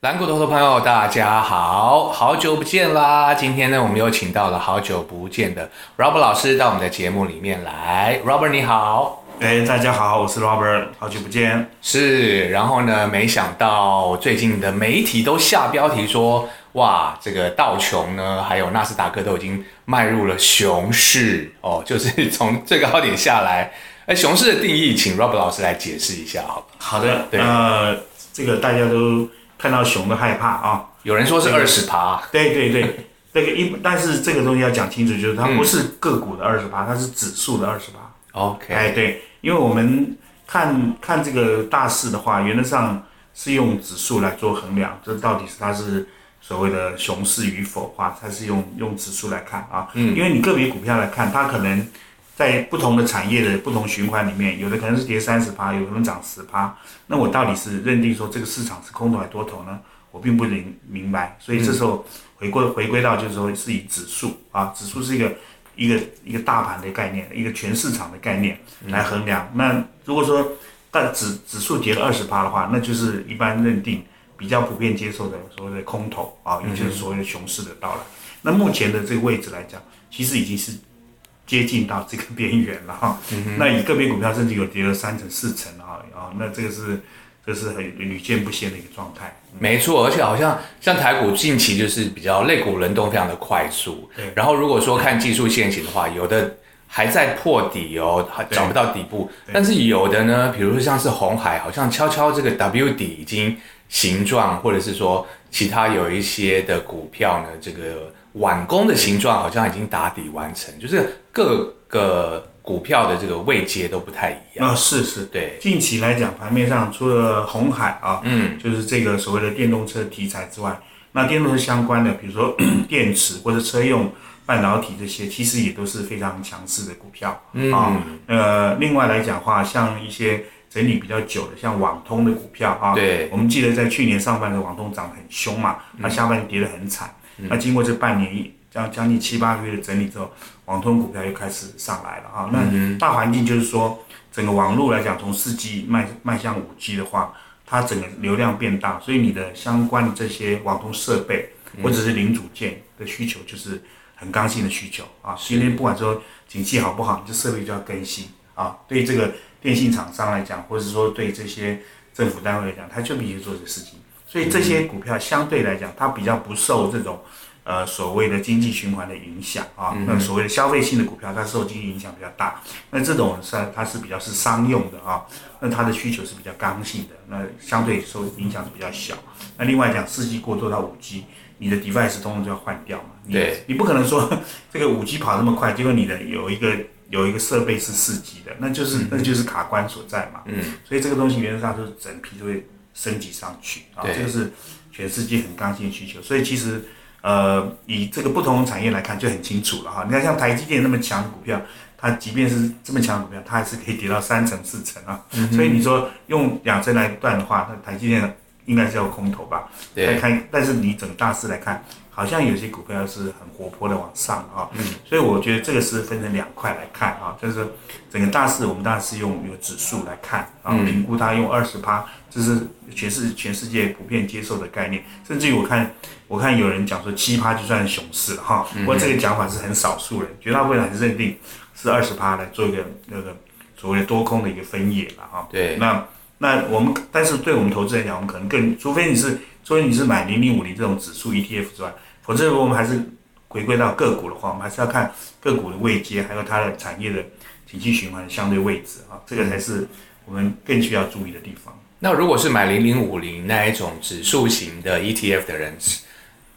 蓝骨头的朋友，大家好，好久不见啦！今天呢，我们又请到了好久不见的 Robert 老师到我们的节目里面来。Robert 你好，哎，大家好，我是 Robert，好久不见。是，然后呢，没想到最近的媒体都下标题说，哇，这个道琼呢，还有纳斯达克都已经迈入了熊市哦，就是从最高点下来。哎，熊市的定义，请 Robert 老师来解释一下，好好的，呃，这个大家都。看到熊的害怕啊！有人说是二十趴，对对对，这 个一，但是这个东西要讲清楚，就是它不是个股的二十趴，它是指数的二十趴。OK，哎对，因为我们看看这个大势的话，原则上是用指数来做衡量，这到底是它是所谓的熊市与否啊，它是用用指数来看啊。嗯，因为你个别股票来看，它可能。在不同的产业的不同循环里面，有的可能是跌三十趴，有可能涨十趴。那我到底是认定说这个市场是空头还是多头呢？我并不明明白。所以这时候回归回归到就是说是以指数啊，指数是一个一个一个大盘的概念，一个全市场的概念来衡量。那如果说但指指数跌了二十趴的话，那就是一般认定比较普遍接受的所谓的空头啊，也就是所谓的熊市的到来。那目前的这个位置来讲，其实已经是。接近到这个边缘了哈，那以个别股票甚至有跌了三成四成啊啊，那这个是这是很屡见不鲜的一个状态。没错，而且好像像台股近期就是比较类股轮动非常的快速，对。然后如果说看技术线型的话，有的还在破底哦，还找不到底部，但是有的呢，比如说像是红海，好像悄悄这个 W 底已经形状，或者是说其他有一些的股票呢，这个。碗弓的形状好像已经打底完成，就是各个股票的这个位阶都不太一样啊。是是，对。近期来讲，盘面上除了红海啊，嗯，就是这个所谓的电动车题材之外，那电动车相关的，比如说 电池或者车用半导体这些，其实也都是非常强势的股票啊。呃，另外来讲话，像一些整理比较久的，像网通的股票啊，对，我们记得在去年上半年网通涨得很凶嘛，它下半年跌得很惨。那经过这半年一将将近七八个月的整理之后，网通股票又开始上来了啊。那大环境就是说，整个网络来讲，从四 G 迈迈向五 G 的话，它整个流量变大，所以你的相关的这些网通设备或者是零组件的需求就是很刚性的需求啊。今天不管说景气好不好，你这设备就要更新啊。对这个电信厂商来讲，或者是说对这些政府单位来讲，他就必须做这个事情。所以这些股票相对来讲，它比较不受这种，呃，所谓的经济循环的影响啊。那所谓的消费性的股票，它受经济影响比较大。那这种是它是比较是商用的啊，那它的需求是比较刚性的，那相对受影响是比较小。那另外讲，四 G 过渡到五 G，你的 device 通通就要换掉嘛。对。你不可能说这个五 G 跑那么快，结果你的有一个有一个设备是四 G 的，那就是那就是卡关所在嘛。嗯。所以这个东西原则上都是整批都会。升级上去啊，这个是全世界很刚性需求，所以其实呃，以这个不同的产业来看就很清楚了哈。你看像台积电那么强的股票，它即便是这么强的股票，它还是可以跌到三成四成啊。所以你说用两成来断的话，那台积电应该是要空头吧？对。看，但是你整大势来看。好像有些股票是很活泼的往上啊，嗯，所以我觉得这个是分成两块来看啊，就是整个大势我们当然是用有指数来看啊，评估它用二十趴，这是全世全世界普遍接受的概念，甚至于我看我看有人讲说七趴就算熊市了哈，不过这个讲法是很少数人，绝大部分人还是认定是二十趴来做一个那个所谓的多空的一个分野了哈。对，那那我们但是对我们投资来讲，我们可能更除非你是除非你是买零零五零这种指数 ETF 之外。否则，我们还是回归到个股的话，我们还是要看个股的位阶，还有它的产业的景气循环相对位置啊，这个才是我们更需要注意的地方。那如果是买零零五零那一种指数型的 ETF 的人，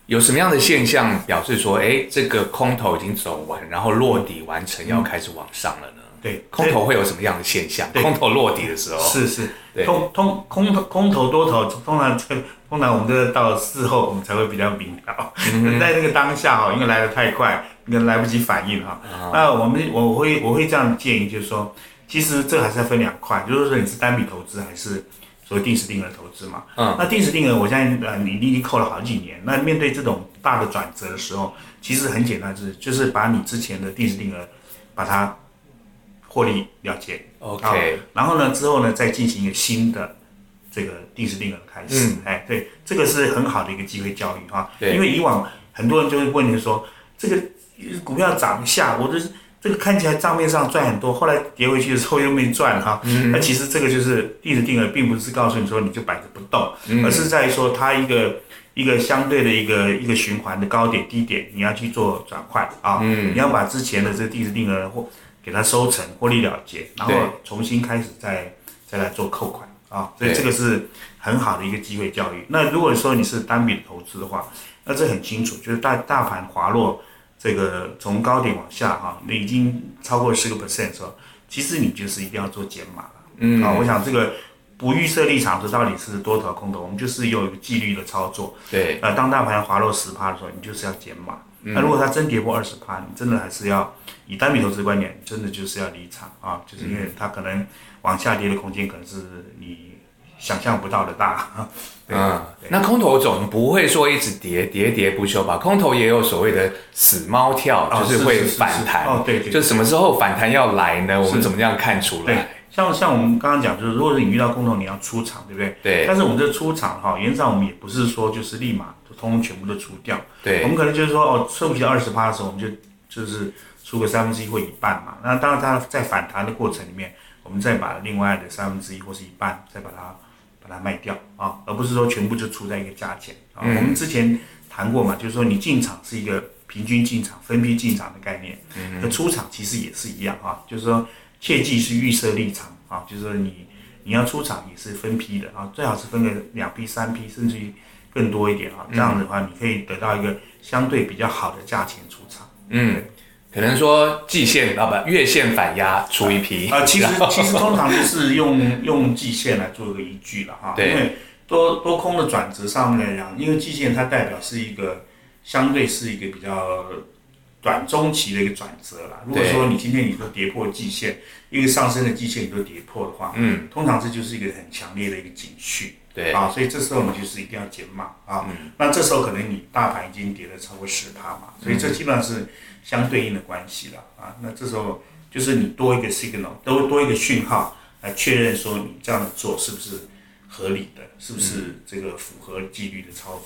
有什么样的现象表示说，哎，这个空头已经走完，然后落底完成，要开始往上了呢？对，空头会有什么样的现象？空头落底的时候，是是，通通空头空头多头，通常这通常我们这个到事后我们才会比较明了，在那个当下哈，因为来的太快，应该来不及反应哈。那我们我会我会这样建议，就是说，其实这还是要分两块，就是说你是单笔投资还是所谓定时定额投资嘛。嗯。那定时定额，我相信呃你已经扣了好几年，那面对这种大的转折的时候，其实很简单，就是就是把你之前的定时定额把它。获利了结，OK，然后呢，之后呢，再进行一个新的这个定时定额的开始。哎，对，这个是很好的一个机会教育哈。对因为以往很多人就会问你说，这个股票涨一下，我的这个看起来账面上赚很多，后来跌回去的时候又没赚哈。那其实这个就是定时定额，并不是告诉你说你就摆着不动，而是在于说它一个一个相对的一个一个循环的高点低点，你要去做转换啊。嗯你要把之前的这个定时定额或给它收成，获利了结，然后重新开始再再来做扣款啊。所以对这个是很好的一个机会教育。那如果说你是单笔投资的话，那这很清楚，就是大大盘滑落，这个从高点往下哈、你已经超过十个 percent 的时候，其实你就是一定要做减码了。嗯，啊，我想这个不预设立场，这到底是多头空头，我们就是有一个纪律的操作。对，呃，当大盘滑落十趴的时候，你就是要减码。那如果它真跌破二十趴，你真的还是要以单笔投资观点，真的就是要离场啊，就是因为它可能往下跌的空间可能是你想象不到的大。对嗯，那空头总不会说一直跌跌跌不休吧？空头也有所谓的死猫跳，哦就是会反弹。哦对对就什么时候反弹要来呢？我们怎么样看出对来？，像像我们刚刚讲，就是如果是你遇到空头，你要出场，对不对？对但是我们这出场哈，原则上我们也不是说就是立马就通通全部都除掉，我们可能就是说哦，收不起二十趴的时候，我们就就是出个三分之一或一半嘛。那当然它在反弹的过程里面，我们再把另外的三分之一或是一半再把它把它卖掉啊，而不是说全部就出在一个价钱啊。我们之前谈过嘛，就是说你进场是一个平均进场、分批进场的概念，那出场其实也是一样啊，就是说切记是预设立场啊，就是说你你要出场也是分批的啊，最好是分个两批、三批，甚至于更多一点啊，这样的话你可以得到一个相对比较好的价钱出场。嗯，可能说季线啊不月线反压出一批啊，其实其实通常就是用 用季线来做一个依据了哈，对。因为多多空的转折上面来讲，因为季线它代表是一个相对是一个比较短中期的一个转折啦。如果说你今天你都跌破季线，一个上升的季线你都跌破的话，嗯，通常这就是一个很强烈的一个警讯。对啊，所以这时候你就是一定要减码啊。那这时候可能你大盘已经跌了超过十趴嘛，所以这基本上是相对应的关系了啊。那这时候就是你多一个 signal，多多一个讯号来确认说你这样子做是不是合理的，是不是这个符合纪律的操作。